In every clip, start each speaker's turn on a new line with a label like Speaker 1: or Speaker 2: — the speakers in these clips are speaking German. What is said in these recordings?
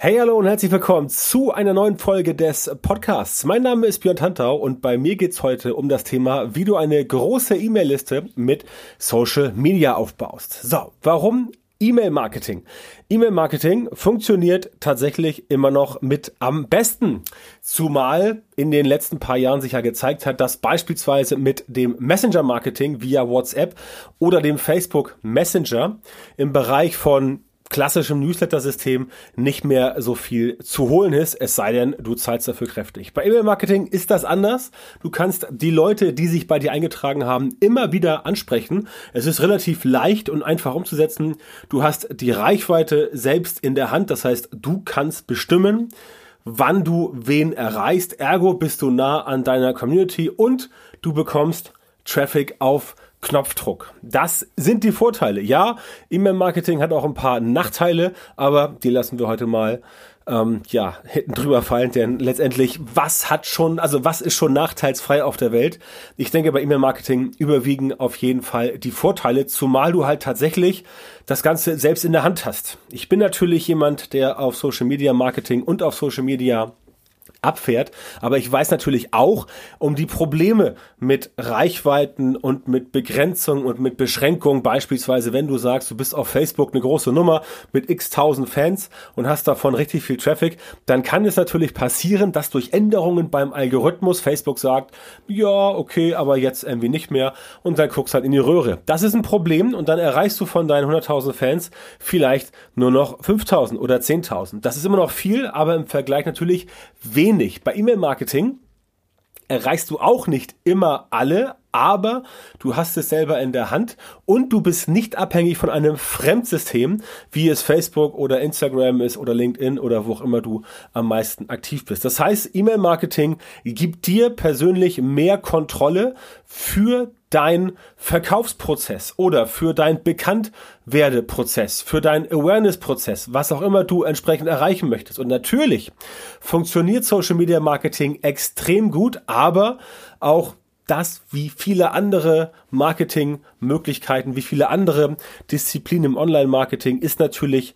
Speaker 1: Hey, hallo und herzlich willkommen zu einer neuen Folge des Podcasts. Mein Name ist Björn Tantau und bei mir geht's heute um das Thema, wie du eine große E-Mail-Liste mit Social Media aufbaust. So, warum E-Mail-Marketing. E-Mail-Marketing funktioniert tatsächlich immer noch mit am besten. Zumal in den letzten paar Jahren sich ja gezeigt hat, dass beispielsweise mit dem Messenger-Marketing via WhatsApp oder dem Facebook Messenger im Bereich von klassischem Newsletter-System nicht mehr so viel zu holen ist, es sei denn, du zahlst dafür kräftig. Bei E-Mail-Marketing ist das anders. Du kannst die Leute, die sich bei dir eingetragen haben, immer wieder ansprechen. Es ist relativ leicht und einfach umzusetzen. Du hast die Reichweite selbst in der Hand. Das heißt, du kannst bestimmen, wann du wen erreichst. Ergo bist du nah an deiner Community und du bekommst Traffic auf Knopfdruck. Das sind die Vorteile. Ja, E-Mail-Marketing hat auch ein paar Nachteile, aber die lassen wir heute mal ähm, ja hinten drüber fallen, denn letztendlich was hat schon, also was ist schon nachteilsfrei auf der Welt? Ich denke, bei E-Mail-Marketing überwiegen auf jeden Fall die Vorteile, zumal du halt tatsächlich das Ganze selbst in der Hand hast. Ich bin natürlich jemand, der auf Social Media Marketing und auf Social Media abfährt. Aber ich weiß natürlich auch um die Probleme mit Reichweiten und mit Begrenzung und mit Beschränkung. Beispielsweise, wenn du sagst, du bist auf Facebook eine große Nummer mit x tausend Fans und hast davon richtig viel Traffic, dann kann es natürlich passieren, dass durch Änderungen beim Algorithmus Facebook sagt, ja, okay, aber jetzt irgendwie nicht mehr und dann guckst halt in die Röhre. Das ist ein Problem und dann erreichst du von deinen 100.000 Fans vielleicht nur noch 5.000 oder 10.000. Das ist immer noch viel, aber im Vergleich natürlich weniger wenig. Bei E-Mail-Marketing erreichst du auch nicht immer alle, aber du hast es selber in der Hand und du bist nicht abhängig von einem Fremdsystem, wie es Facebook oder Instagram ist oder LinkedIn oder wo auch immer du am meisten aktiv bist. Das heißt, E-Mail-Marketing gibt dir persönlich mehr Kontrolle für dein Verkaufsprozess oder für dein Bekanntwerdeprozess, für dein Awareness-Prozess, was auch immer du entsprechend erreichen möchtest. Und natürlich funktioniert Social Media Marketing extrem gut, aber auch das wie viele andere Marketingmöglichkeiten, wie viele andere Disziplinen im Online-Marketing ist natürlich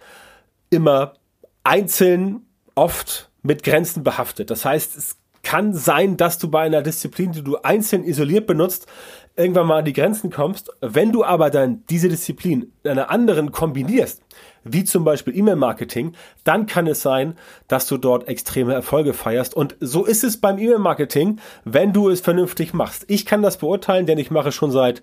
Speaker 1: immer einzeln oft mit Grenzen behaftet. Das heißt, es kann sein, dass du bei einer Disziplin, die du einzeln isoliert benutzt, irgendwann mal an die Grenzen kommst. Wenn du aber dann diese Disziplin in einer anderen kombinierst, wie zum Beispiel E-Mail-Marketing, dann kann es sein, dass du dort extreme Erfolge feierst. Und so ist es beim E-Mail-Marketing, wenn du es vernünftig machst. Ich kann das beurteilen, denn ich mache schon seit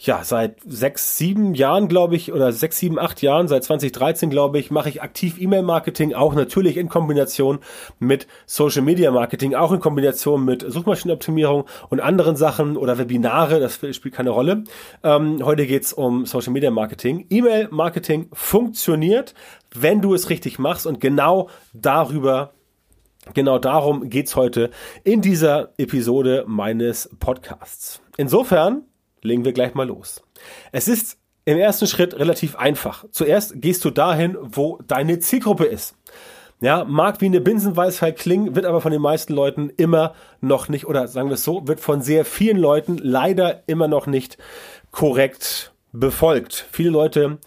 Speaker 1: ja, seit sechs, sieben Jahren, glaube ich, oder sechs, sieben, acht Jahren, seit 2013, glaube ich, mache ich aktiv E-Mail-Marketing, auch natürlich in Kombination mit Social Media Marketing, auch in Kombination mit Suchmaschinenoptimierung und anderen Sachen oder Webinare, das spielt keine Rolle. Ähm, heute geht's um Social Media Marketing. E-Mail-Marketing funktioniert, wenn du es richtig machst und genau darüber Genau darum geht's heute in dieser Episode meines Podcasts. Insofern legen wir gleich mal los. Es ist im ersten Schritt relativ einfach. Zuerst gehst du dahin, wo deine Zielgruppe ist. Ja, mag wie eine Binsenweisheit klingen, wird aber von den meisten Leuten immer noch nicht, oder sagen wir es so, wird von sehr vielen Leuten leider immer noch nicht korrekt befolgt. Viele Leute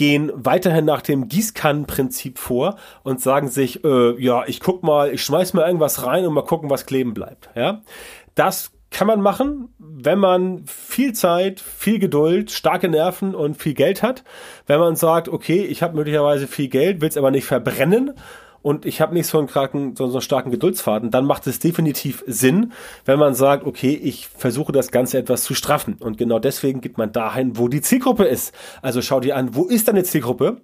Speaker 1: gehen weiterhin nach dem Gießkannenprinzip vor und sagen sich, äh, ja, ich guck mal, ich schmeiß mal irgendwas rein und mal gucken, was kleben bleibt. Ja, das kann man machen, wenn man viel Zeit, viel Geduld, starke Nerven und viel Geld hat. Wenn man sagt, okay, ich habe möglicherweise viel Geld, will es aber nicht verbrennen und ich habe nicht so einen, kraken, so einen starken Geduldsfaden, dann macht es definitiv Sinn, wenn man sagt, okay, ich versuche das Ganze etwas zu straffen. Und genau deswegen geht man dahin, wo die Zielgruppe ist. Also schau dir an, wo ist deine Zielgruppe?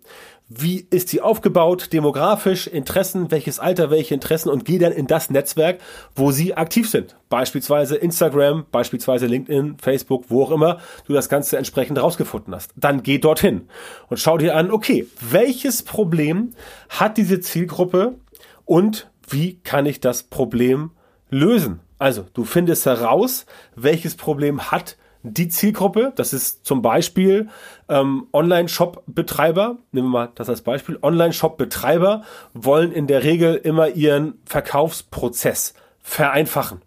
Speaker 1: Wie ist sie aufgebaut, demografisch, Interessen, welches Alter, welche Interessen und geh dann in das Netzwerk, wo sie aktiv sind. Beispielsweise Instagram, beispielsweise LinkedIn, Facebook, wo auch immer du das Ganze entsprechend rausgefunden hast. Dann geh dorthin und schau dir an, okay, welches Problem hat diese Zielgruppe und wie kann ich das Problem lösen? Also, du findest heraus, welches Problem hat die Zielgruppe, das ist zum Beispiel ähm, Online-Shop-Betreiber, nehmen wir mal das als Beispiel, Online-Shop-Betreiber wollen in der Regel immer ihren Verkaufsprozess vereinfachen.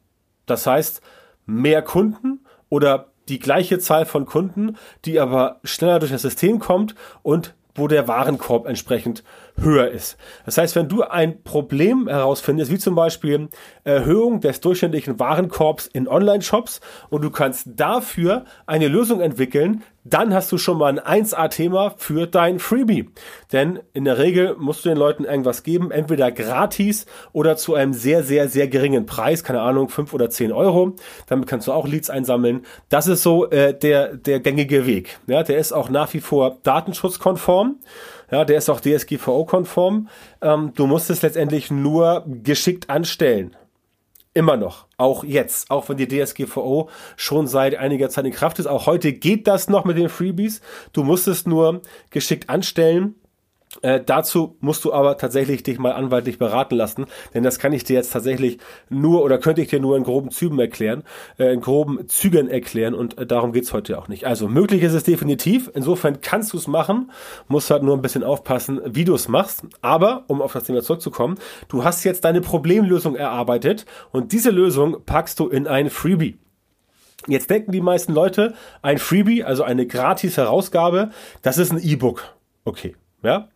Speaker 1: Das heißt, mehr Kunden oder die gleiche Zahl von Kunden, die aber schneller durch das System kommt und wo der Warenkorb entsprechend höher ist. Das heißt, wenn du ein Problem herausfindest, wie zum Beispiel Erhöhung des durchschnittlichen Warenkorbs in Online-Shops und du kannst dafür eine Lösung entwickeln, dann hast du schon mal ein 1A-Thema für dein Freebie. Denn in der Regel musst du den Leuten irgendwas geben, entweder gratis oder zu einem sehr, sehr, sehr geringen Preis, keine Ahnung, 5 oder 10 Euro. Damit kannst du auch Leads einsammeln. Das ist so äh, der, der gängige Weg. Ja, der ist auch nach wie vor datenschutzkonform. Ja, der ist auch DSGVO-konform. Ähm, du musst es letztendlich nur geschickt anstellen. Immer noch. Auch jetzt. Auch wenn die DSGVO schon seit einiger Zeit in Kraft ist. Auch heute geht das noch mit den Freebies. Du musst es nur geschickt anstellen. Äh, dazu musst du aber tatsächlich dich mal anwaltlich beraten lassen, denn das kann ich dir jetzt tatsächlich nur oder könnte ich dir nur in groben Zügen erklären, äh, in groben Zügen erklären und äh, darum geht's heute auch nicht. Also möglich ist es definitiv, insofern kannst du es machen, musst halt nur ein bisschen aufpassen, wie du es machst, aber um auf das Thema zurückzukommen, du hast jetzt deine Problemlösung erarbeitet und diese Lösung packst du in ein Freebie. Jetzt denken die meisten Leute, ein Freebie, also eine gratis Herausgabe, das ist ein E-Book. Okay, ja,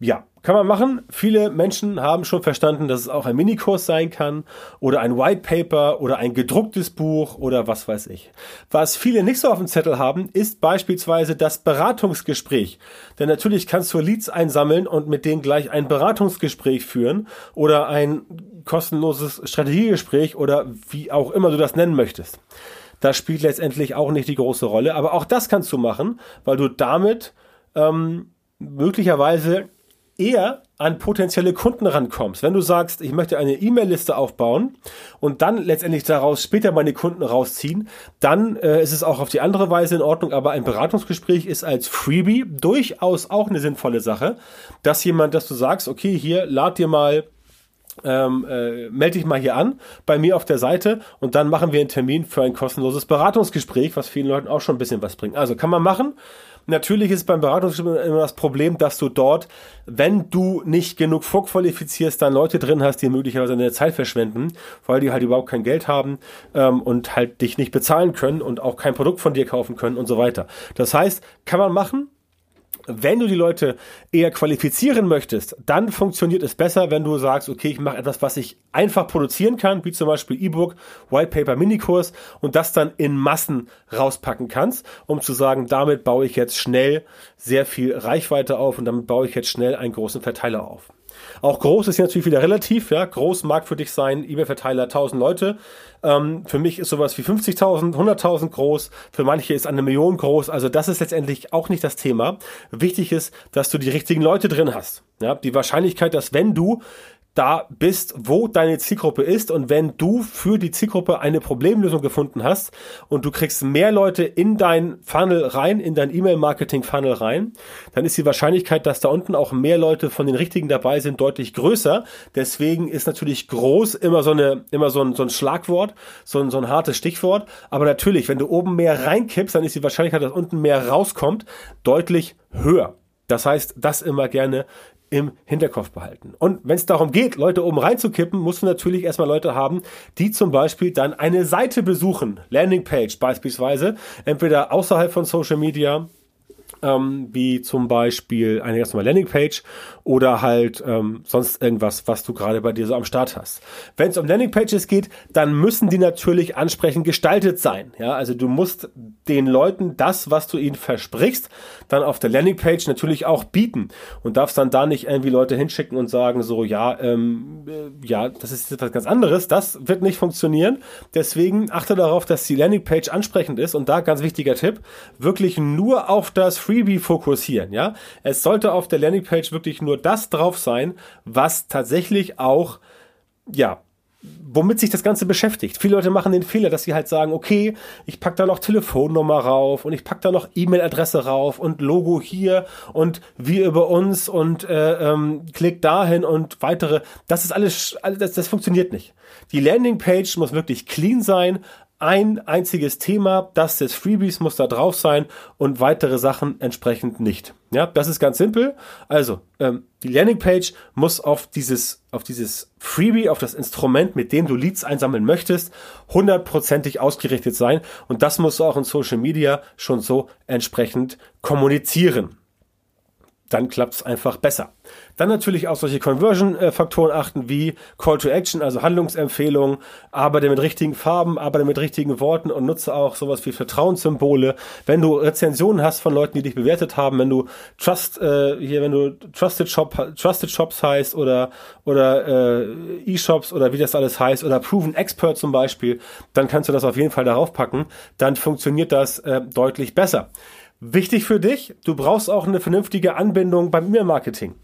Speaker 1: ja, kann man machen. Viele Menschen haben schon verstanden, dass es auch ein Minikurs sein kann oder ein White Paper oder ein gedrucktes Buch oder was weiß ich. Was viele nicht so auf dem Zettel haben, ist beispielsweise das Beratungsgespräch. Denn natürlich kannst du Leads einsammeln und mit denen gleich ein Beratungsgespräch führen oder ein kostenloses Strategiegespräch oder wie auch immer du das nennen möchtest. Das spielt letztendlich auch nicht die große Rolle, aber auch das kannst du machen, weil du damit ähm, möglicherweise eher an potenzielle Kunden rankommst. Wenn du sagst, ich möchte eine E-Mail-Liste aufbauen und dann letztendlich daraus später meine Kunden rausziehen, dann äh, ist es auch auf die andere Weise in Ordnung, aber ein Beratungsgespräch ist als Freebie durchaus auch eine sinnvolle Sache, dass jemand, dass du sagst, okay, hier lad dir mal ähm, äh, melde dich mal hier an bei mir auf der Seite und dann machen wir einen Termin für ein kostenloses Beratungsgespräch, was vielen Leuten auch schon ein bisschen was bringt. Also kann man machen. Natürlich ist beim Beratungsgespräch immer das Problem, dass du dort, wenn du nicht genug vorqualifizierst, dann Leute drin hast, die möglicherweise deine Zeit verschwenden, weil die halt überhaupt kein Geld haben ähm, und halt dich nicht bezahlen können und auch kein Produkt von dir kaufen können und so weiter. Das heißt, kann man machen, wenn du die Leute eher qualifizieren möchtest, dann funktioniert es besser, wenn du sagst, okay, ich mache etwas, was ich einfach produzieren kann, wie zum Beispiel E-Book, White Paper, Minikurs und das dann in Massen rauspacken kannst, um zu sagen, damit baue ich jetzt schnell sehr viel Reichweite auf und damit baue ich jetzt schnell einen großen Verteiler auf. Auch groß ist natürlich wieder relativ, ja. Groß mag für dich sein, E-Mail-Verteiler 1000 Leute. Ähm, für mich ist sowas wie 50.000, 100.000 groß. Für manche ist eine Million groß. Also das ist letztendlich auch nicht das Thema. Wichtig ist, dass du die richtigen Leute drin hast. Ja, die Wahrscheinlichkeit, dass wenn du da bist, wo deine Zielgruppe ist und wenn du für die Zielgruppe eine Problemlösung gefunden hast und du kriegst mehr Leute in dein Funnel rein, in dein E-Mail-Marketing-Funnel rein, dann ist die Wahrscheinlichkeit, dass da unten auch mehr Leute von den richtigen dabei sind, deutlich größer. Deswegen ist natürlich groß immer so eine, immer so ein, so ein Schlagwort, so ein, so ein hartes Stichwort. Aber natürlich, wenn du oben mehr reinkippst, dann ist die Wahrscheinlichkeit, dass unten mehr rauskommt, deutlich höher. Das heißt, das immer gerne im Hinterkopf behalten. Und wenn es darum geht, Leute oben reinzukippen, musst du natürlich erstmal Leute haben, die zum Beispiel dann eine Seite besuchen, Landingpage beispielsweise, entweder außerhalb von Social Media ähm, wie zum Beispiel eine ganz normale Landingpage oder halt ähm, sonst irgendwas, was du gerade bei dir so am Start hast. Wenn es um Landingpages geht, dann müssen die natürlich ansprechend gestaltet sein. Ja, also du musst den Leuten das, was du ihnen versprichst, dann auf der Landingpage natürlich auch bieten und darfst dann da nicht irgendwie Leute hinschicken und sagen so, ja, ähm, äh, ja, das ist etwas ganz anderes. Das wird nicht funktionieren. Deswegen achte darauf, dass die Landingpage ansprechend ist und da ganz wichtiger Tipp, wirklich nur auf das Freebie fokussieren, ja. Es sollte auf der Landingpage wirklich nur das drauf sein, was tatsächlich auch, ja, womit sich das Ganze beschäftigt. Viele Leute machen den Fehler, dass sie halt sagen, okay, ich pack da noch Telefonnummer rauf und ich pack da noch E-Mail-Adresse rauf und Logo hier und wir über uns und äh, ähm, klick dahin und weitere. Das ist alles, das, das funktioniert nicht. Die Landingpage muss wirklich clean sein, ein einziges Thema, das des Freebies muss da drauf sein und weitere Sachen entsprechend nicht. Ja, das ist ganz simpel. Also, ähm, die Landingpage muss auf dieses, auf dieses Freebie, auf das Instrument, mit dem du Leads einsammeln möchtest, hundertprozentig ausgerichtet sein. Und das musst du auch in Social Media schon so entsprechend kommunizieren. Dann klappt es einfach besser. Dann natürlich auf solche Conversion-Faktoren achten wie Call to Action, also Handlungsempfehlungen, arbeite mit richtigen Farben, arbeite mit richtigen Worten und nutze auch sowas wie Vertrauenssymbole. Wenn du Rezensionen hast von Leuten, die dich bewertet haben, wenn du Trust, äh, hier, wenn du Trusted Shop, Trusted Shops heißt oder, oder äh, E-Shops oder wie das alles heißt oder Proven Expert zum Beispiel, dann kannst du das auf jeden Fall darauf packen. Dann funktioniert das äh, deutlich besser. Wichtig für dich, du brauchst auch eine vernünftige Anbindung beim E-Mail-Marketing.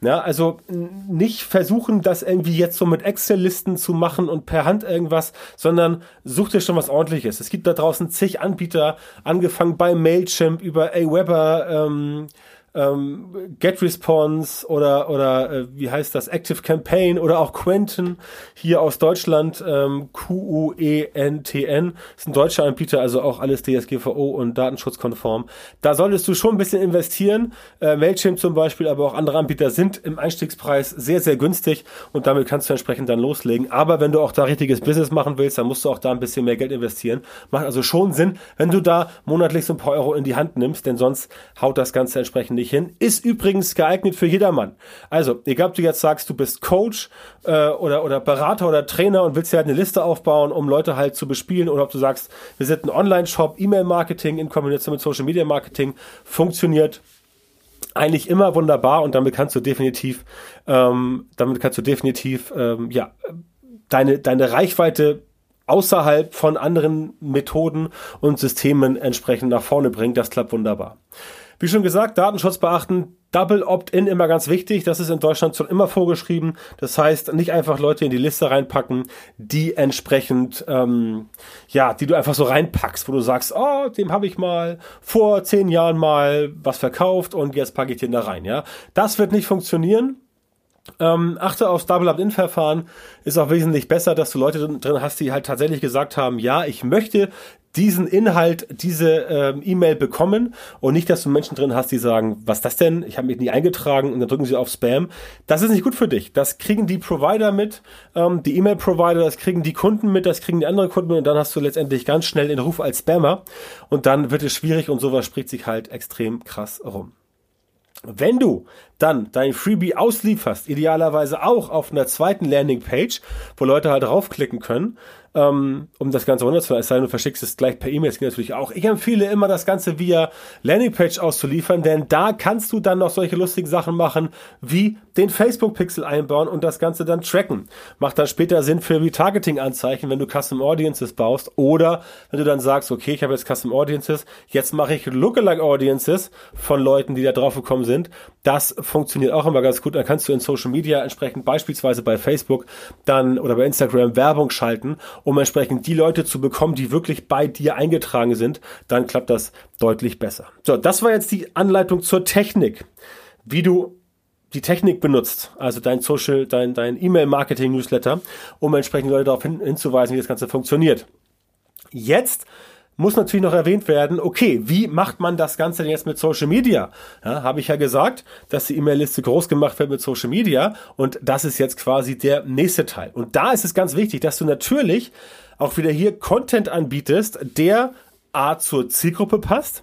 Speaker 1: Ja, also nicht versuchen, das irgendwie jetzt so mit Excel-Listen zu machen und per Hand irgendwas, sondern such dir schon was ordentliches. Es gibt da draußen zig Anbieter, angefangen bei Mailchimp über Aweber, ähm, ähm, GetResponse oder oder äh, wie heißt das? Active Campaign oder auch Quentin hier aus Deutschland ähm, Q-U-E-N-T-N ist ein deutscher Anbieter also auch alles DSGVO und datenschutzkonform. Da solltest du schon ein bisschen investieren. Äh, Mailchimp zum Beispiel aber auch andere Anbieter sind im Einstiegspreis sehr sehr günstig und damit kannst du entsprechend dann loslegen. Aber wenn du auch da richtiges Business machen willst dann musst du auch da ein bisschen mehr Geld investieren. Macht also schon Sinn wenn du da monatlich so ein paar Euro in die Hand nimmst denn sonst haut das Ganze entsprechend nicht hin. Ist übrigens geeignet für jedermann. Also, egal ob du jetzt sagst, du bist Coach äh, oder, oder Berater oder Trainer und willst dir halt eine Liste aufbauen, um Leute halt zu bespielen, oder ob du sagst, wir sind ein Online-Shop, E-Mail-Marketing in Kombination mit Social-Media-Marketing, funktioniert eigentlich immer wunderbar und damit kannst du definitiv, ähm, damit kannst du definitiv, ähm, ja, deine, deine Reichweite außerhalb von anderen Methoden und Systemen entsprechend nach vorne bringen. Das klappt wunderbar. Wie schon gesagt, Datenschutz beachten, Double Opt-in immer ganz wichtig. Das ist in Deutschland schon immer vorgeschrieben. Das heißt, nicht einfach Leute in die Liste reinpacken, die entsprechend, ähm, ja, die du einfach so reinpackst, wo du sagst, oh, dem habe ich mal vor zehn Jahren mal was verkauft und jetzt packe ich den da rein. Ja, das wird nicht funktionieren. Ähm, achte aufs Double Opt-in-Verfahren. Ist auch wesentlich besser, dass du Leute drin hast, die halt tatsächlich gesagt haben, ja, ich möchte diesen Inhalt, diese ähm, E-Mail bekommen und nicht, dass du Menschen drin hast, die sagen, was das denn? Ich habe mich nie eingetragen und dann drücken sie auf Spam. Das ist nicht gut für dich. Das kriegen die Provider mit, ähm, die E-Mail-Provider, das kriegen die Kunden mit, das kriegen die anderen Kunden mit und dann hast du letztendlich ganz schnell den Ruf als Spammer und dann wird es schwierig und sowas spricht sich halt extrem krass rum. Wenn du dann dein Freebie auslieferst, idealerweise auch auf einer zweiten Landingpage, wo Leute halt draufklicken können, ähm, um das Ganze runterzuladen, es sei denn, du verschickst es gleich per E-Mail, das geht natürlich auch. Ich empfehle immer, das Ganze via Landingpage auszuliefern, denn da kannst du dann noch solche lustigen Sachen machen, wie den Facebook-Pixel einbauen und das Ganze dann tracken. Macht dann später Sinn für Retargeting-Anzeichen, wenn du Custom Audiences baust oder wenn du dann sagst, okay, ich habe jetzt Custom Audiences, jetzt mache ich Lookalike Audiences von Leuten, die da drauf gekommen sind. Das funktioniert auch immer ganz gut. Dann kannst du in Social Media entsprechend beispielsweise bei Facebook dann oder bei Instagram Werbung schalten um entsprechend die Leute zu bekommen, die wirklich bei dir eingetragen sind, dann klappt das deutlich besser. So, das war jetzt die Anleitung zur Technik, wie du die Technik benutzt, also dein Social, dein, dein E-Mail-Marketing-Newsletter, um entsprechend Leute darauf hin, hinzuweisen, wie das Ganze funktioniert. Jetzt muss natürlich noch erwähnt werden, okay, wie macht man das Ganze denn jetzt mit Social Media? Ja, Habe ich ja gesagt, dass die E-Mail-Liste groß gemacht wird mit Social Media und das ist jetzt quasi der nächste Teil. Und da ist es ganz wichtig, dass du natürlich auch wieder hier Content anbietest, der A zur Zielgruppe passt,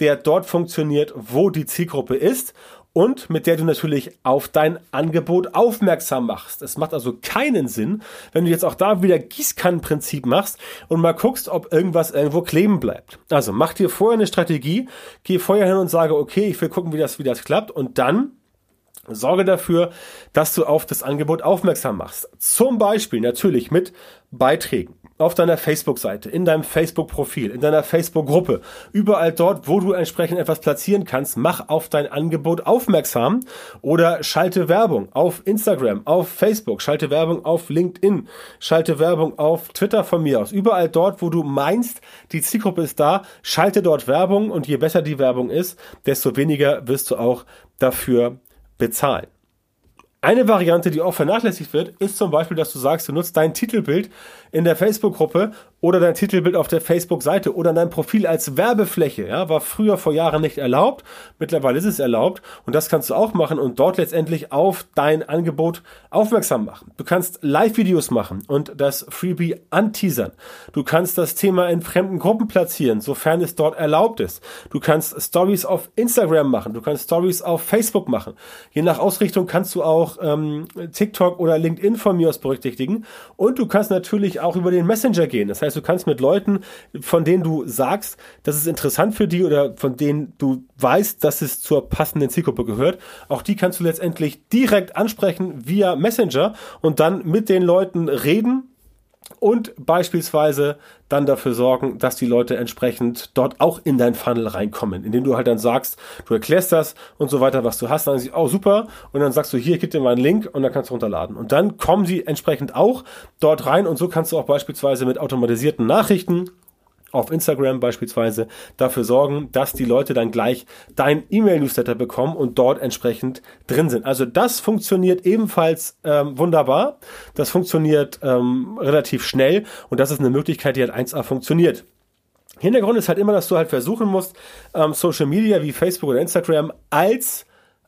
Speaker 1: der dort funktioniert, wo die Zielgruppe ist und mit der du natürlich auf dein Angebot aufmerksam machst. Es macht also keinen Sinn, wenn du jetzt auch da wieder Gießkannenprinzip machst und mal guckst, ob irgendwas irgendwo kleben bleibt. Also mach dir vorher eine Strategie, geh vorher hin und sage, okay, ich will gucken, wie das, wie das klappt und dann Sorge dafür, dass du auf das Angebot aufmerksam machst. Zum Beispiel natürlich mit Beiträgen auf deiner Facebook-Seite, in deinem Facebook-Profil, in deiner Facebook-Gruppe, überall dort, wo du entsprechend etwas platzieren kannst, mach auf dein Angebot aufmerksam oder schalte Werbung auf Instagram, auf Facebook, schalte Werbung auf LinkedIn, schalte Werbung auf Twitter von mir aus. Überall dort, wo du meinst, die Zielgruppe ist da, schalte dort Werbung und je besser die Werbung ist, desto weniger wirst du auch dafür bezahlen. Eine Variante, die auch vernachlässigt wird, ist zum Beispiel, dass du sagst, du nutzt dein Titelbild in der Facebook-Gruppe oder dein Titelbild auf der Facebook-Seite oder dein Profil als Werbefläche. Ja, war früher vor Jahren nicht erlaubt. Mittlerweile ist es erlaubt. Und das kannst du auch machen und dort letztendlich auf dein Angebot aufmerksam machen. Du kannst Live-Videos machen und das Freebie anteasern. Du kannst das Thema in fremden Gruppen platzieren, sofern es dort erlaubt ist. Du kannst Stories auf Instagram machen. Du kannst Stories auf Facebook machen. Je nach Ausrichtung kannst du auch ähm, TikTok oder LinkedIn von mir aus berücksichtigen. Und du kannst natürlich auch über den Messenger gehen. Das heißt, du kannst mit Leuten, von denen du sagst, das ist interessant für die oder von denen du weißt, dass es zur passenden Zielgruppe gehört, auch die kannst du letztendlich direkt ansprechen via Messenger und dann mit den Leuten reden und beispielsweise dann dafür sorgen, dass die Leute entsprechend dort auch in dein Funnel reinkommen, indem du halt dann sagst, du erklärst das und so weiter, was du hast, dann sagen sie, oh super, und dann sagst du, hier, gib dir mal einen Link und dann kannst du runterladen. Und dann kommen sie entsprechend auch dort rein. Und so kannst du auch beispielsweise mit automatisierten Nachrichten auf Instagram beispielsweise dafür sorgen, dass die Leute dann gleich dein E-Mail-Newsletter bekommen und dort entsprechend drin sind. Also das funktioniert ebenfalls ähm, wunderbar. Das funktioniert ähm, relativ schnell und das ist eine Möglichkeit, die halt 1A funktioniert. Hintergrund ist halt immer, dass du halt versuchen musst, ähm, Social Media wie Facebook oder Instagram als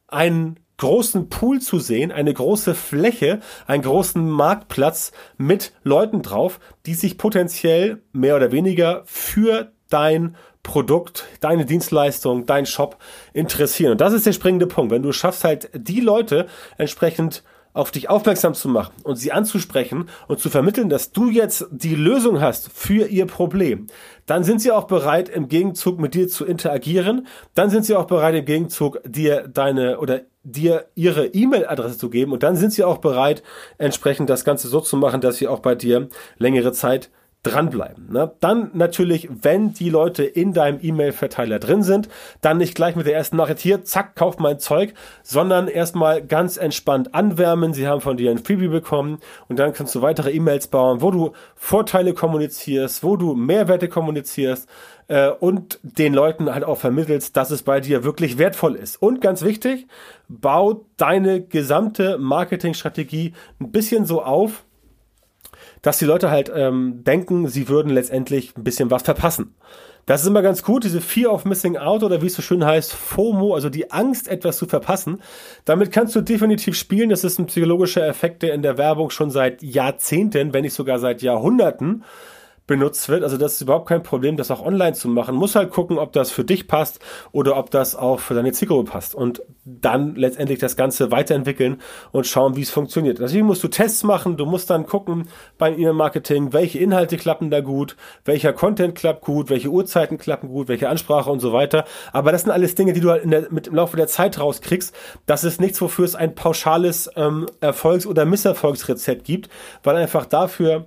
Speaker 1: ein großen Pool zu sehen, eine große Fläche, einen großen Marktplatz mit Leuten drauf, die sich potenziell mehr oder weniger für dein Produkt, deine Dienstleistung, dein Shop interessieren. Und das ist der springende Punkt. Wenn du schaffst halt die Leute entsprechend auf dich aufmerksam zu machen und sie anzusprechen und zu vermitteln, dass du jetzt die Lösung hast für ihr Problem, dann sind sie auch bereit, im Gegenzug mit dir zu interagieren. Dann sind sie auch bereit, im Gegenzug dir deine oder dir ihre E-Mail-Adresse zu geben. Und dann sind sie auch bereit, entsprechend das Ganze so zu machen, dass sie auch bei dir längere Zeit dranbleiben. Ne? Dann natürlich, wenn die Leute in deinem E-Mail-Verteiler drin sind, dann nicht gleich mit der ersten Nachricht hier, zack, kauf mein Zeug, sondern erstmal ganz entspannt anwärmen. Sie haben von dir ein Freebie bekommen und dann kannst du weitere E-Mails bauen, wo du Vorteile kommunizierst, wo du Mehrwerte kommunizierst äh, und den Leuten halt auch vermittelst, dass es bei dir wirklich wertvoll ist. Und ganz wichtig, bau deine gesamte Marketingstrategie ein bisschen so auf, dass die Leute halt ähm, denken, sie würden letztendlich ein bisschen was verpassen. Das ist immer ganz gut, diese Fear of Missing Out oder wie es so schön heißt, FOMO, also die Angst, etwas zu verpassen. Damit kannst du definitiv spielen. Das ist ein psychologischer Effekt, der in der Werbung schon seit Jahrzehnten, wenn nicht sogar seit Jahrhunderten benutzt wird. Also das ist überhaupt kein Problem, das auch online zu machen. Muss halt gucken, ob das für dich passt oder ob das auch für deine Zielgruppe passt. Und dann letztendlich das Ganze weiterentwickeln und schauen, wie es funktioniert. Deswegen musst du Tests machen, du musst dann gucken beim E-Mail-Marketing, welche Inhalte klappen da gut, welcher Content klappt gut, welche Uhrzeiten klappen gut, welche Ansprache und so weiter. Aber das sind alles Dinge, die du halt der, mit im Laufe der Zeit rauskriegst. Das ist nichts, wofür es ein pauschales ähm, Erfolgs- oder Misserfolgsrezept gibt, weil einfach dafür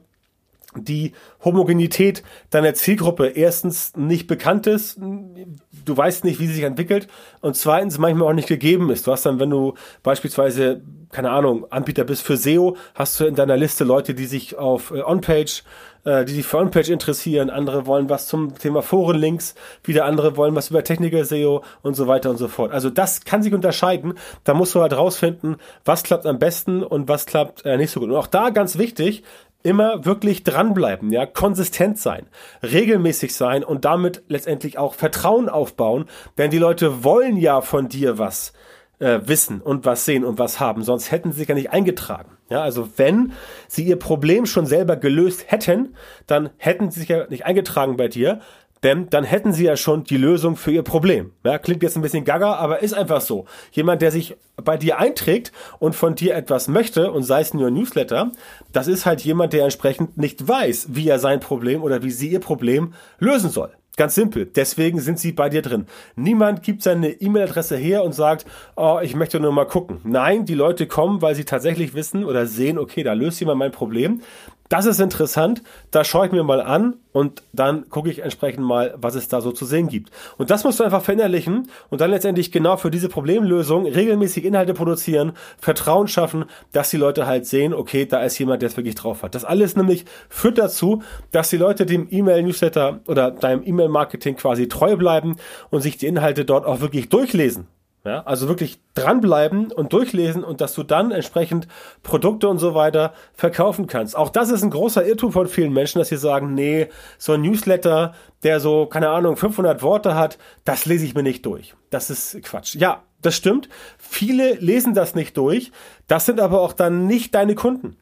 Speaker 1: die Homogenität deiner Zielgruppe erstens nicht bekannt ist, du weißt nicht, wie sie sich entwickelt und zweitens manchmal auch nicht gegeben ist. Du hast dann, wenn du beispielsweise, keine Ahnung, Anbieter bist für SEO, hast du in deiner Liste Leute, die sich auf äh, On-Page äh, die sich für On-Page interessieren, andere wollen was zum Thema Forenlinks, wieder andere wollen was über Techniker-SEO und so weiter und so fort. Also das kann sich unterscheiden. Da musst du halt rausfinden, was klappt am besten und was klappt äh, nicht so gut. Und auch da ganz wichtig, immer wirklich dranbleiben, ja, konsistent sein, regelmäßig sein und damit letztendlich auch Vertrauen aufbauen, denn die Leute wollen ja von dir was äh, wissen und was sehen und was haben, sonst hätten sie sich ja nicht eingetragen. Ja, also wenn sie ihr Problem schon selber gelöst hätten, dann hätten sie sich ja nicht eingetragen bei dir, denn dann hätten sie ja schon die Lösung für ihr Problem. Ja, klingt jetzt ein bisschen gaga, aber ist einfach so. Jemand, der sich bei dir einträgt und von dir etwas möchte und sei es nur ein Newsletter, das ist halt jemand, der entsprechend nicht weiß, wie er sein Problem oder wie sie ihr Problem lösen soll. Ganz simpel. Deswegen sind sie bei dir drin. Niemand gibt seine E-Mail-Adresse her und sagt, oh, ich möchte nur mal gucken. Nein, die Leute kommen, weil sie tatsächlich wissen oder sehen, okay, da löst jemand mein Problem das ist interessant, da schaue ich mir mal an und dann gucke ich entsprechend mal, was es da so zu sehen gibt. Und das musst du einfach verinnerlichen und dann letztendlich genau für diese Problemlösung regelmäßig Inhalte produzieren, Vertrauen schaffen, dass die Leute halt sehen, okay, da ist jemand, der es wirklich drauf hat. Das alles nämlich führt dazu, dass die Leute dem E-Mail-Newsletter oder deinem E-Mail-Marketing quasi treu bleiben und sich die Inhalte dort auch wirklich durchlesen. Ja, also wirklich dranbleiben und durchlesen und dass du dann entsprechend Produkte und so weiter verkaufen kannst. Auch das ist ein großer Irrtum von vielen Menschen, dass sie sagen, nee, so ein Newsletter, der so, keine Ahnung, 500 Worte hat, das lese ich mir nicht durch. Das ist Quatsch. Ja, das stimmt. Viele lesen das nicht durch. Das sind aber auch dann nicht deine Kunden.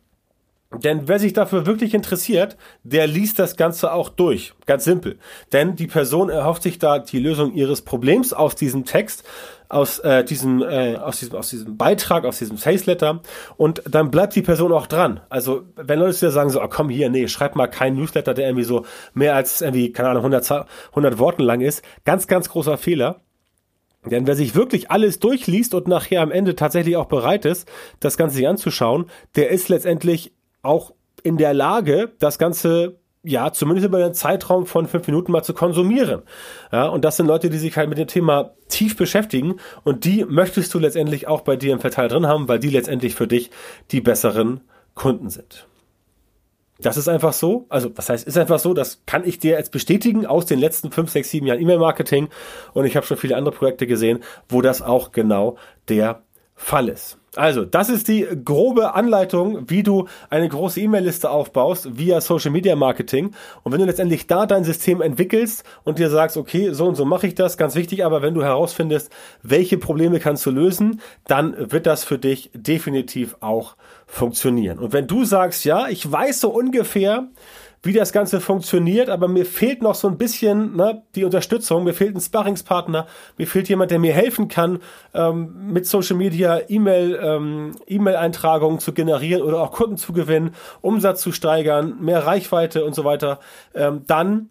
Speaker 1: Denn wer sich dafür wirklich interessiert, der liest das Ganze auch durch. Ganz simpel. Denn die Person erhofft sich da die Lösung ihres Problems aus diesem Text, aus, äh, diesem, äh, aus, diesem, aus diesem Beitrag, aus diesem Sales Letter. Und dann bleibt die Person auch dran. Also wenn Leute dir sagen so, oh, komm hier, nee, schreib mal keinen Newsletter, der irgendwie so mehr als irgendwie, keine Ahnung, 100, 100 Worten lang ist. Ganz, ganz großer Fehler. Denn wer sich wirklich alles durchliest und nachher am Ende tatsächlich auch bereit ist, das Ganze sich anzuschauen, der ist letztendlich auch in der Lage, das Ganze ja, zumindest über einen Zeitraum von fünf Minuten mal zu konsumieren. Ja, und das sind Leute, die sich halt mit dem Thema tief beschäftigen und die möchtest du letztendlich auch bei dir im Verteil drin haben, weil die letztendlich für dich die besseren Kunden sind. Das ist einfach so. Also, was heißt, ist einfach so, das kann ich dir jetzt bestätigen aus den letzten fünf, sechs, sieben Jahren E-Mail-Marketing. Und ich habe schon viele andere Projekte gesehen, wo das auch genau der Fall ist. Also, das ist die grobe Anleitung, wie du eine große E-Mail-Liste aufbaust via Social Media Marketing. Und wenn du letztendlich da dein System entwickelst und dir sagst, okay, so und so mache ich das, ganz wichtig, aber wenn du herausfindest, welche Probleme kannst du lösen, dann wird das für dich definitiv auch funktionieren. Und wenn du sagst, ja, ich weiß so ungefähr, wie das Ganze funktioniert, aber mir fehlt noch so ein bisschen ne, die Unterstützung, mir fehlt ein Sparringspartner, mir fehlt jemand, der mir helfen kann, ähm, mit Social Media E-Mail, ähm, E-Mail-Eintragungen zu generieren oder auch Kunden zu gewinnen, Umsatz zu steigern, mehr Reichweite und so weiter, ähm, dann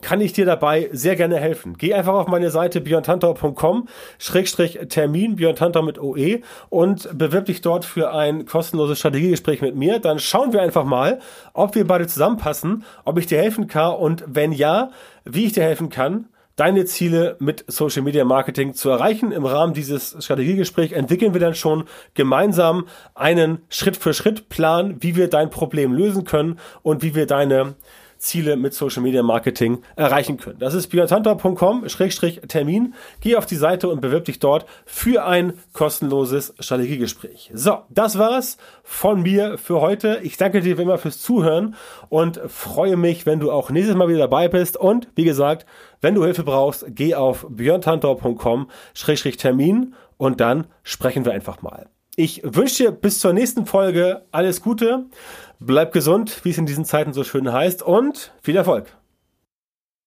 Speaker 1: kann ich dir dabei sehr gerne helfen. Geh einfach auf meine Seite björntantau.com Schrägstrich Termin, Björntantau mit OE und bewirb dich dort für ein kostenloses Strategiegespräch mit mir. Dann schauen wir einfach mal, ob wir beide zusammenpassen, ob ich dir helfen kann und wenn ja, wie ich dir helfen kann, deine Ziele mit Social Media Marketing zu erreichen. Im Rahmen dieses Strategiegesprächs entwickeln wir dann schon gemeinsam einen Schritt-für-Schritt-Plan, wie wir dein Problem lösen können und wie wir deine Ziele mit Social Media Marketing erreichen können. Das ist björntantau.com-termin. Geh auf die Seite und bewirb dich dort für ein kostenloses Strategiegespräch. So, das war's von mir für heute. Ich danke dir wie immer fürs Zuhören und freue mich, wenn du auch nächstes Mal wieder dabei bist. Und wie gesagt, wenn du Hilfe brauchst, geh auf björntantau.com-termin und dann sprechen wir einfach mal. Ich wünsche dir bis zur nächsten Folge alles Gute. Bleib gesund, wie es in diesen Zeiten so schön heißt und viel Erfolg.